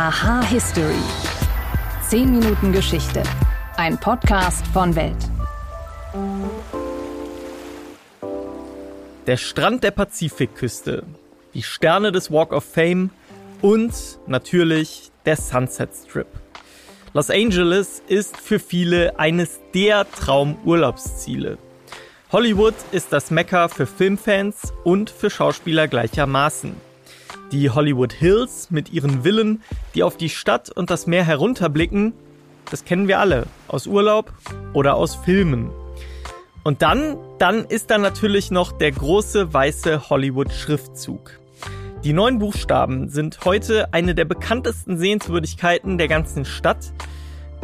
Aha History. 10 Minuten Geschichte. Ein Podcast von Welt. Der Strand der Pazifikküste, die Sterne des Walk of Fame und natürlich der Sunset Strip. Los Angeles ist für viele eines der Traumurlaubsziele. Hollywood ist das Mekka für Filmfans und für Schauspieler gleichermaßen. Die Hollywood Hills mit ihren Villen, die auf die Stadt und das Meer herunterblicken, das kennen wir alle aus Urlaub oder aus Filmen. Und dann, dann ist da natürlich noch der große weiße Hollywood-Schriftzug. Die neun Buchstaben sind heute eine der bekanntesten Sehenswürdigkeiten der ganzen Stadt.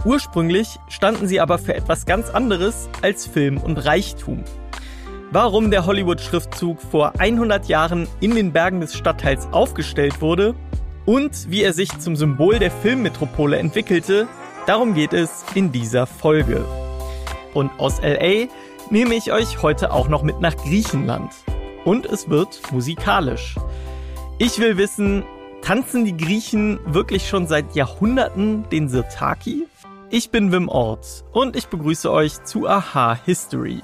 Ursprünglich standen sie aber für etwas ganz anderes als Film und Reichtum. Warum der Hollywood-Schriftzug vor 100 Jahren in den Bergen des Stadtteils aufgestellt wurde und wie er sich zum Symbol der Filmmetropole entwickelte, darum geht es in dieser Folge. Und aus LA nehme ich euch heute auch noch mit nach Griechenland. Und es wird musikalisch. Ich will wissen, tanzen die Griechen wirklich schon seit Jahrhunderten den Sirtaki? Ich bin Wim Ort und ich begrüße euch zu Aha History.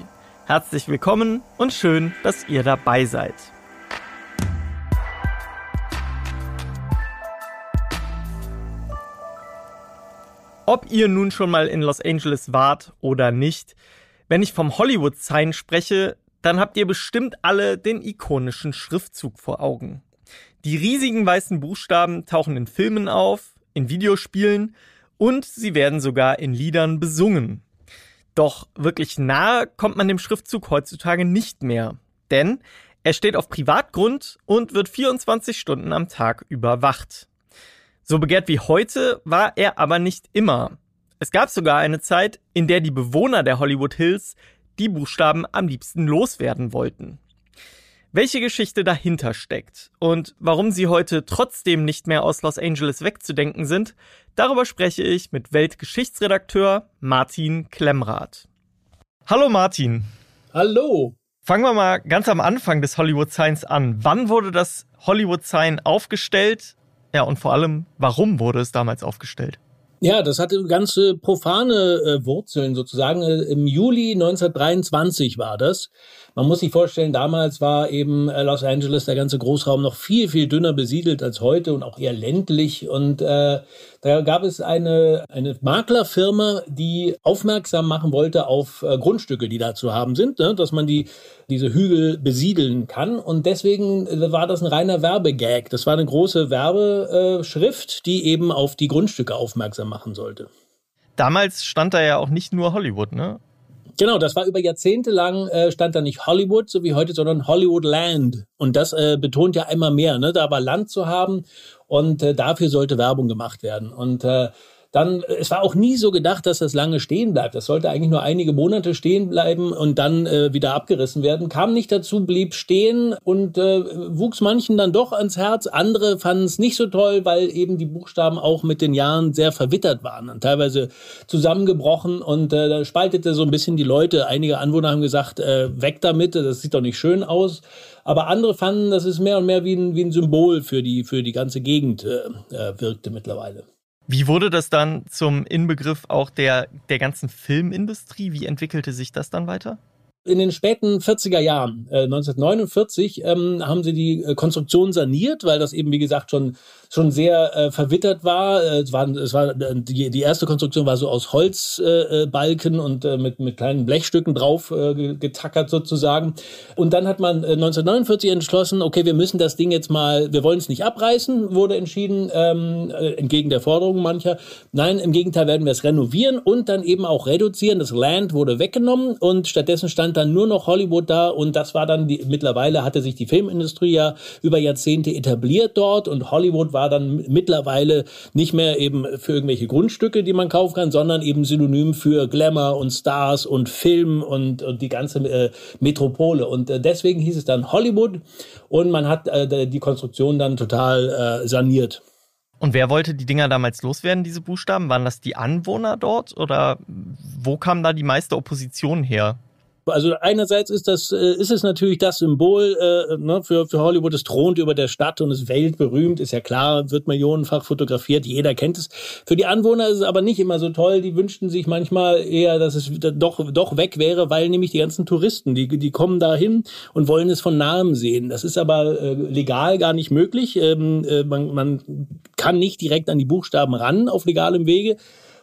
Herzlich willkommen und schön, dass ihr dabei seid. Ob ihr nun schon mal in Los Angeles wart oder nicht, wenn ich vom Hollywood Sign spreche, dann habt ihr bestimmt alle den ikonischen Schriftzug vor Augen. Die riesigen weißen Buchstaben tauchen in Filmen auf, in Videospielen und sie werden sogar in Liedern besungen. Doch wirklich nahe kommt man dem Schriftzug heutzutage nicht mehr. Denn er steht auf Privatgrund und wird 24 Stunden am Tag überwacht. So begehrt wie heute war er aber nicht immer. Es gab sogar eine Zeit, in der die Bewohner der Hollywood Hills die Buchstaben am liebsten loswerden wollten. Welche Geschichte dahinter steckt und warum sie heute trotzdem nicht mehr aus Los Angeles wegzudenken sind, darüber spreche ich mit Weltgeschichtsredakteur Martin Klemmrath. Hallo Martin. Hallo. Fangen wir mal ganz am Anfang des Hollywood Signs an. Wann wurde das Hollywood Sign aufgestellt? Ja, und vor allem, warum wurde es damals aufgestellt? Ja, das hatte ganze profane äh, Wurzeln sozusagen. Äh, Im Juli 1923 war das. Man muss sich vorstellen, damals war eben äh, Los Angeles, der ganze Großraum, noch viel, viel dünner besiedelt als heute und auch eher ländlich. Und äh, da gab es eine, eine Maklerfirma, die aufmerksam machen wollte auf äh, Grundstücke, die da zu haben sind, ne? dass man die, diese Hügel besiedeln kann. Und deswegen äh, war das ein reiner Werbegag. Das war eine große Werbeschrift, die eben auf die Grundstücke aufmerksam machen sollte. Damals stand da ja auch nicht nur Hollywood, ne? Genau, das war über Jahrzehnte lang, äh, stand da nicht Hollywood, so wie heute, sondern Hollywood Land. Und das äh, betont ja einmal mehr, ne, da war Land zu haben und äh, dafür sollte Werbung gemacht werden. Und äh, dann, es war auch nie so gedacht, dass das lange stehen bleibt. Das sollte eigentlich nur einige Monate stehen bleiben und dann äh, wieder abgerissen werden. Kam nicht dazu, blieb stehen und äh, wuchs manchen dann doch ans Herz. Andere fanden es nicht so toll, weil eben die Buchstaben auch mit den Jahren sehr verwittert waren und teilweise zusammengebrochen und äh, da spaltete so ein bisschen die Leute. Einige Anwohner haben gesagt, äh, weg damit, das sieht doch nicht schön aus. Aber andere fanden, dass es mehr und mehr wie ein, wie ein Symbol für die, für die ganze Gegend äh, äh wirkte mittlerweile. Wie wurde das dann zum Inbegriff auch der, der ganzen Filmindustrie? Wie entwickelte sich das dann weiter? In den späten 40er Jahren, äh, 1949, ähm, haben sie die äh, Konstruktion saniert, weil das eben, wie gesagt, schon schon sehr äh, verwittert war. Äh, es war, es war äh, die, die erste Konstruktion war so aus Holzbalken und mit, mit kleinen Blechstücken drauf getackert sozusagen. Und dann hat man äh, 1949 entschlossen, okay, wir müssen das Ding jetzt mal, wir wollen es nicht abreißen, wurde entschieden, ähm, äh, entgegen der Forderungen mancher. Nein, im Gegenteil werden wir es renovieren und dann eben auch reduzieren. Das Land wurde weggenommen und stattdessen stand dann nur noch Hollywood da und das war dann die, mittlerweile hatte sich die Filmindustrie ja über Jahrzehnte etabliert dort und Hollywood war war dann mittlerweile nicht mehr eben für irgendwelche Grundstücke, die man kaufen kann, sondern eben synonym für Glamour und Stars und Film und, und die ganze äh, Metropole. Und äh, deswegen hieß es dann Hollywood und man hat äh, die Konstruktion dann total äh, saniert. Und wer wollte die Dinger damals loswerden, diese Buchstaben? Waren das die Anwohner dort oder wo kam da die meiste Opposition her? Also einerseits ist das, äh, ist es natürlich das Symbol äh, ne, für, für Hollywood. Es thront über der Stadt und ist weltberühmt, ist ja klar, wird millionenfach fotografiert, jeder kennt es. Für die Anwohner ist es aber nicht immer so toll. Die wünschten sich manchmal eher, dass es doch, doch weg wäre, weil nämlich die ganzen Touristen, die, die kommen da hin und wollen es von nahem sehen. Das ist aber äh, legal gar nicht möglich. Ähm, äh, man, man kann nicht direkt an die Buchstaben ran auf legalem Wege.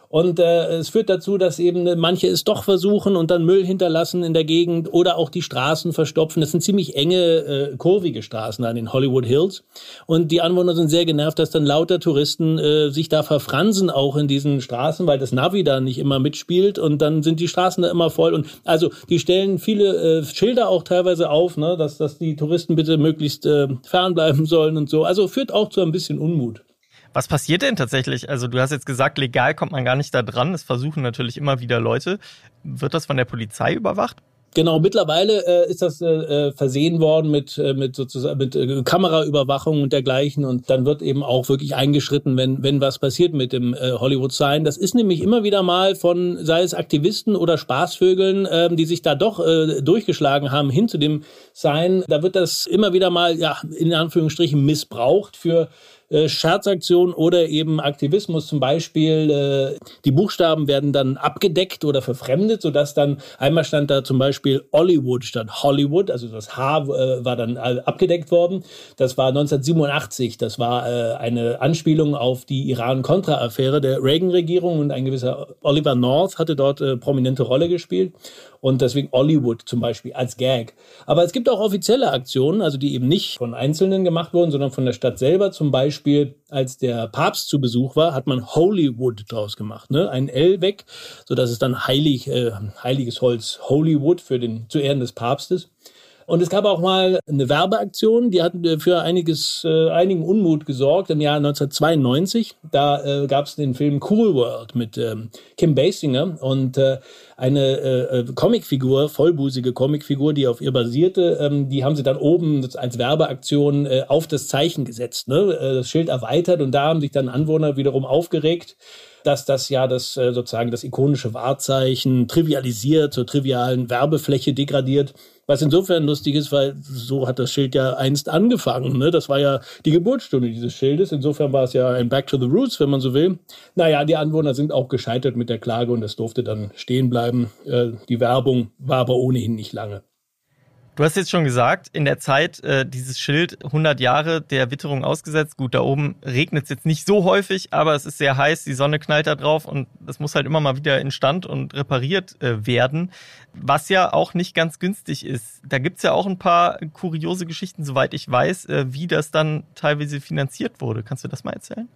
Und äh, es führt dazu, dass eben manche es doch versuchen und dann Müll hinterlassen in der Gegend oder auch die Straßen verstopfen. Das sind ziemlich enge, äh, kurvige Straßen an den Hollywood Hills. Und die Anwohner sind sehr genervt, dass dann lauter Touristen äh, sich da verfransen, auch in diesen Straßen, weil das Navi da nicht immer mitspielt. Und dann sind die Straßen da immer voll. Und also die stellen viele äh, Schilder auch teilweise auf, ne, dass, dass die Touristen bitte möglichst äh, fernbleiben sollen und so. Also führt auch zu ein bisschen Unmut. Was passiert denn tatsächlich? Also du hast jetzt gesagt, legal kommt man gar nicht da dran. Es versuchen natürlich immer wieder Leute. Wird das von der Polizei überwacht? Genau, mittlerweile äh, ist das äh, äh versehen worden mit, äh, mit sozusagen mit äh, Kameraüberwachung und dergleichen und dann wird eben auch wirklich eingeschritten, wenn, wenn was passiert mit dem äh, Hollywood Sign. Das ist nämlich immer wieder mal von, sei es Aktivisten oder Spaßvögeln, äh, die sich da doch äh, durchgeschlagen haben hin zu dem Sign. Da wird das immer wieder mal, ja, in Anführungsstrichen missbraucht für äh, Scherzaktion oder eben Aktivismus. Zum Beispiel äh, die Buchstaben werden dann abgedeckt oder verfremdet, sodass dann einmal stand da zum Beispiel Hollywood statt Hollywood, also das H äh, war dann äh, abgedeckt worden. Das war 1987. Das war äh, eine Anspielung auf die Iran-Contra-Affäre der Reagan-Regierung und ein gewisser Oliver North hatte dort prominente Rolle gespielt und deswegen Hollywood zum Beispiel als Gag. Aber es gibt auch offizielle Aktionen, also die eben nicht von Einzelnen gemacht wurden, sondern von der Stadt selber. Zum Beispiel, als der Papst zu Besuch war, hat man Hollywood draus gemacht, ne? ein L weg, so dass es dann heilig, äh, heiliges Holz Hollywood für den zu Ehren des Papstes. Und es gab auch mal eine Werbeaktion, die hat äh, für einiges, äh, einigen Unmut gesorgt im Jahr 1992. Da äh, gab es den Film Cool World mit ähm, Kim Basinger und äh, eine äh, äh, Comicfigur, vollbusige Comicfigur, die auf ihr basierte, ähm, die haben sie dann oben als Werbeaktion äh, auf das Zeichen gesetzt, ne? Äh, das Schild erweitert und da haben sich dann Anwohner wiederum aufgeregt dass das ja das äh, sozusagen das ikonische Wahrzeichen trivialisiert, zur trivialen Werbefläche degradiert. Was insofern lustig ist, weil so hat das Schild ja einst angefangen. Ne? Das war ja die Geburtsstunde dieses Schildes. Insofern war es ja ein Back to the Roots, wenn man so will. Naja, die Anwohner sind auch gescheitert mit der Klage und es durfte dann stehen bleiben. Äh, die Werbung war aber ohnehin nicht lange. Du hast jetzt schon gesagt, in der Zeit äh, dieses Schild 100 Jahre der Witterung ausgesetzt. Gut, da oben regnet es jetzt nicht so häufig, aber es ist sehr heiß, die Sonne knallt da drauf und das muss halt immer mal wieder instand und repariert äh, werden, was ja auch nicht ganz günstig ist. Da gibt's ja auch ein paar kuriose Geschichten, soweit ich weiß, äh, wie das dann teilweise finanziert wurde. Kannst du das mal erzählen?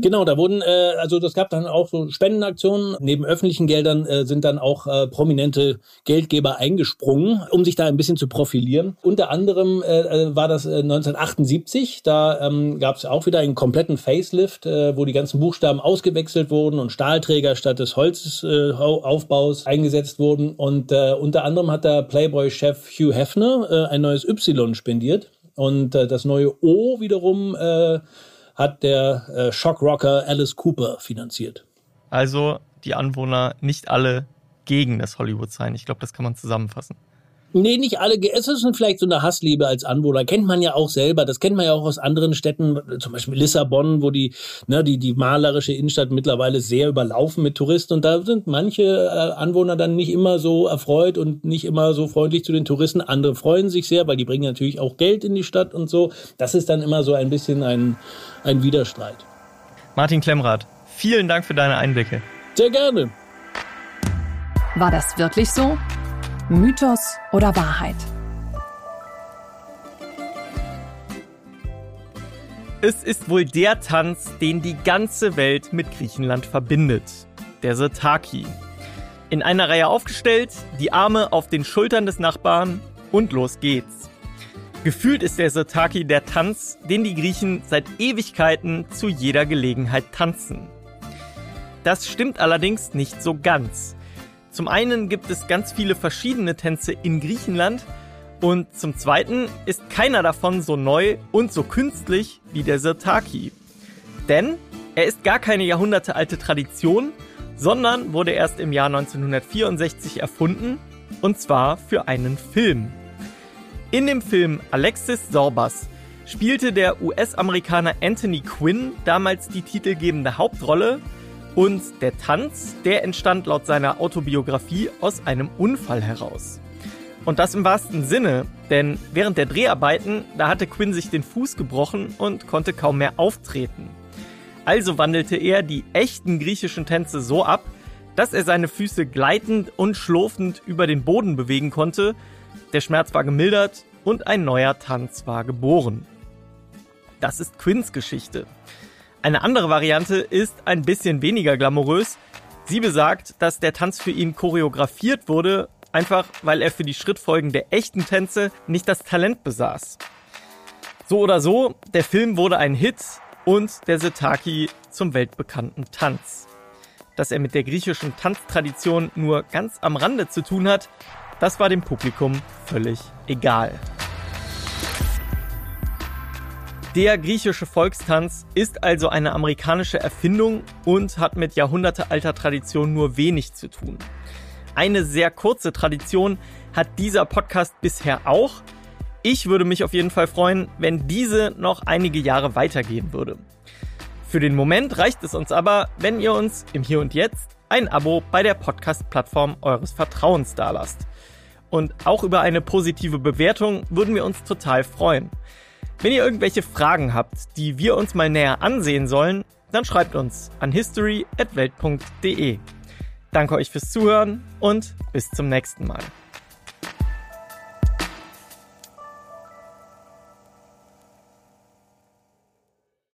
Genau, da wurden, äh, also das gab dann auch so Spendenaktionen. Neben öffentlichen Geldern äh, sind dann auch äh, prominente Geldgeber eingesprungen, um sich da ein bisschen zu profilieren. Unter anderem äh, äh war das äh, 1978, da ähm, gab es auch wieder einen kompletten Facelift, äh, wo die ganzen Buchstaben ausgewechselt wurden und Stahlträger statt des Holzaufbaus äh, eingesetzt wurden. Und äh, unter anderem hat der Playboy-Chef Hugh Hefner äh, ein neues Y spendiert. Und äh, das neue O wiederum äh, hat der äh, Shockrocker Alice Cooper finanziert. Also die Anwohner nicht alle gegen das Hollywood-Sign. Ich glaube, das kann man zusammenfassen. Nee, nicht alle. Es ist vielleicht so eine Hassliebe als Anwohner. Kennt man ja auch selber. Das kennt man ja auch aus anderen Städten, zum Beispiel Lissabon, wo die, ne, die, die malerische Innenstadt mittlerweile sehr überlaufen mit Touristen. Und da sind manche äh, Anwohner dann nicht immer so erfreut und nicht immer so freundlich zu den Touristen. Andere freuen sich sehr, weil die bringen natürlich auch Geld in die Stadt und so. Das ist dann immer so ein bisschen ein, ein Widerstreit. Martin Klemmrath, vielen Dank für deine Einblicke. Sehr gerne. War das wirklich so? Mythos oder Wahrheit? Es ist wohl der Tanz, den die ganze Welt mit Griechenland verbindet. Der Sirtaki. In einer Reihe aufgestellt, die Arme auf den Schultern des Nachbarn und los geht's. Gefühlt ist der Sirtaki der Tanz, den die Griechen seit Ewigkeiten zu jeder Gelegenheit tanzen. Das stimmt allerdings nicht so ganz. Zum einen gibt es ganz viele verschiedene Tänze in Griechenland und zum zweiten ist keiner davon so neu und so künstlich wie der Sirtaki. Denn er ist gar keine jahrhundertealte Tradition, sondern wurde erst im Jahr 1964 erfunden, Und zwar für einen Film. In dem Film Alexis Sorbas spielte der US-Amerikaner Anthony Quinn damals die titelgebende Hauptrolle und der Tanz, der entstand laut seiner Autobiografie aus einem Unfall heraus. Und das im wahrsten Sinne, denn während der Dreharbeiten, da hatte Quinn sich den Fuß gebrochen und konnte kaum mehr auftreten. Also wandelte er die echten griechischen Tänze so ab, dass er seine Füße gleitend und schlurfend über den Boden bewegen konnte, der Schmerz war gemildert und ein neuer Tanz war geboren. Das ist Quinns Geschichte. Eine andere Variante ist ein bisschen weniger glamourös. Sie besagt, dass der Tanz für ihn choreografiert wurde, einfach weil er für die Schrittfolgen der echten Tänze nicht das Talent besaß. So oder so, der Film wurde ein Hit und der Setaki zum weltbekannten Tanz. Dass er mit der griechischen Tanztradition nur ganz am Rande zu tun hat, das war dem Publikum völlig egal. Der griechische Volkstanz ist also eine amerikanische Erfindung und hat mit jahrhundertealter Tradition nur wenig zu tun. Eine sehr kurze Tradition hat dieser Podcast bisher auch. Ich würde mich auf jeden Fall freuen, wenn diese noch einige Jahre weitergehen würde. Für den Moment reicht es uns aber, wenn ihr uns im Hier und Jetzt ein Abo bei der Podcast-Plattform eures Vertrauens dalasst. Und auch über eine positive Bewertung würden wir uns total freuen. Wenn ihr irgendwelche Fragen habt, die wir uns mal näher ansehen sollen, dann schreibt uns an history.welt.de. Danke euch fürs Zuhören und bis zum nächsten Mal.